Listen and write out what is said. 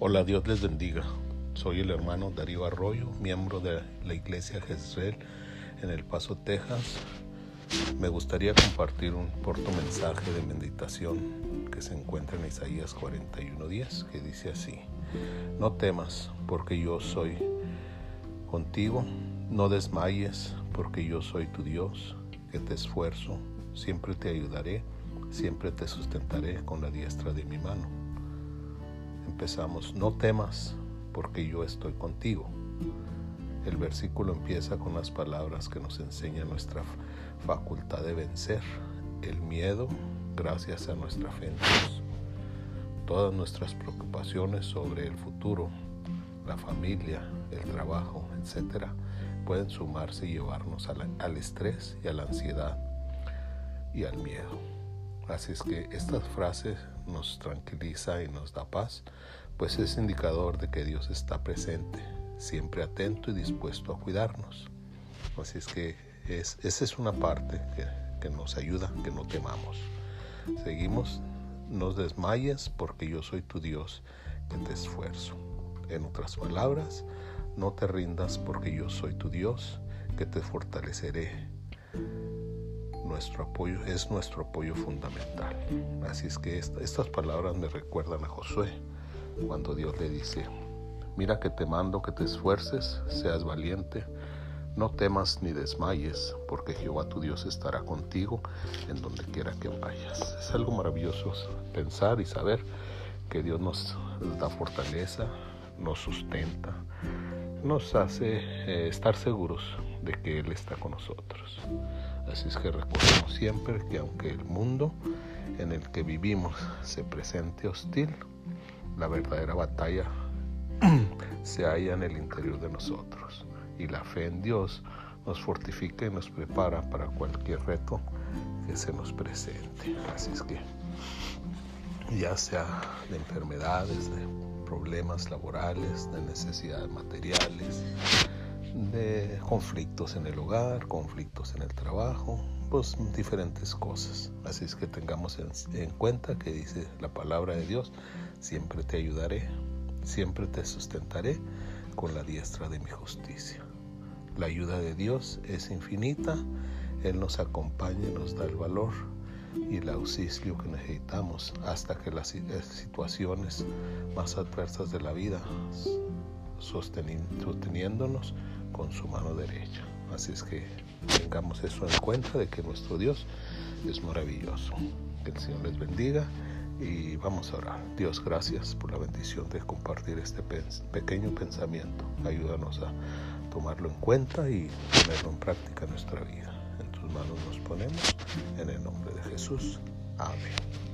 Hola, Dios les bendiga. Soy el hermano Darío Arroyo, miembro de la Iglesia Jezreel en El Paso, Texas. Me gustaría compartir un corto mensaje de meditación que se encuentra en Isaías 41:10, que dice así: No temas, porque yo soy contigo, no desmayes, porque yo soy tu Dios, que te esfuerzo, siempre te ayudaré, siempre te sustentaré con la diestra de mi mano empezamos, no temas porque yo estoy contigo. El versículo empieza con las palabras que nos enseñan nuestra facultad de vencer el miedo gracias a nuestra fe en Dios. Todas nuestras preocupaciones sobre el futuro, la familia, el trabajo, etc., pueden sumarse y llevarnos al estrés y a la ansiedad y al miedo. Así es que esta frase nos tranquiliza y nos da paz, pues es indicador de que Dios está presente, siempre atento y dispuesto a cuidarnos. Así es que es, esa es una parte que, que nos ayuda, que no temamos. Seguimos, no desmayes porque yo soy tu Dios que te esfuerzo. En otras palabras, no te rindas porque yo soy tu Dios que te fortaleceré nuestro apoyo es nuestro apoyo fundamental. Así es que estas palabras me recuerdan a Josué cuando Dios le dice, mira que te mando que te esfuerces, seas valiente, no temas ni desmayes, porque Jehová tu Dios estará contigo en donde quiera que vayas. Es algo maravilloso pensar y saber que Dios nos da fortaleza, nos sustenta, nos hace eh, estar seguros de que Él está con nosotros. Así es que recordemos siempre que aunque el mundo en el que vivimos se presente hostil, la verdadera batalla se halla en el interior de nosotros y la fe en Dios nos fortifica y nos prepara para cualquier reto que se nos presente. Así es que ya sea de enfermedades, de problemas laborales, de necesidades materiales, de conflictos en el hogar, conflictos en el trabajo, pues diferentes cosas. Así es que tengamos en, cuenta que dice la palabra de Dios, siempre te ayudaré, siempre te sustentaré con la diestra de mi justicia. La ayuda de Dios es infinita, Él nos acompaña y nos da el valor y el auxilio que necesitamos hasta que las situaciones más adversas de la vida sosteniéndonos con su mano derecha. Así es que tengamos eso en cuenta de que nuestro Dios es maravilloso. Que el Señor les bendiga y vamos a orar. Dios, gracias por la bendición de compartir este pequeño pensamiento. Ayúdanos a tomarlo en cuenta y ponerlo en práctica en nuestra vida. En tus manos nos ponemos, en el nombre de Jesús. Amén.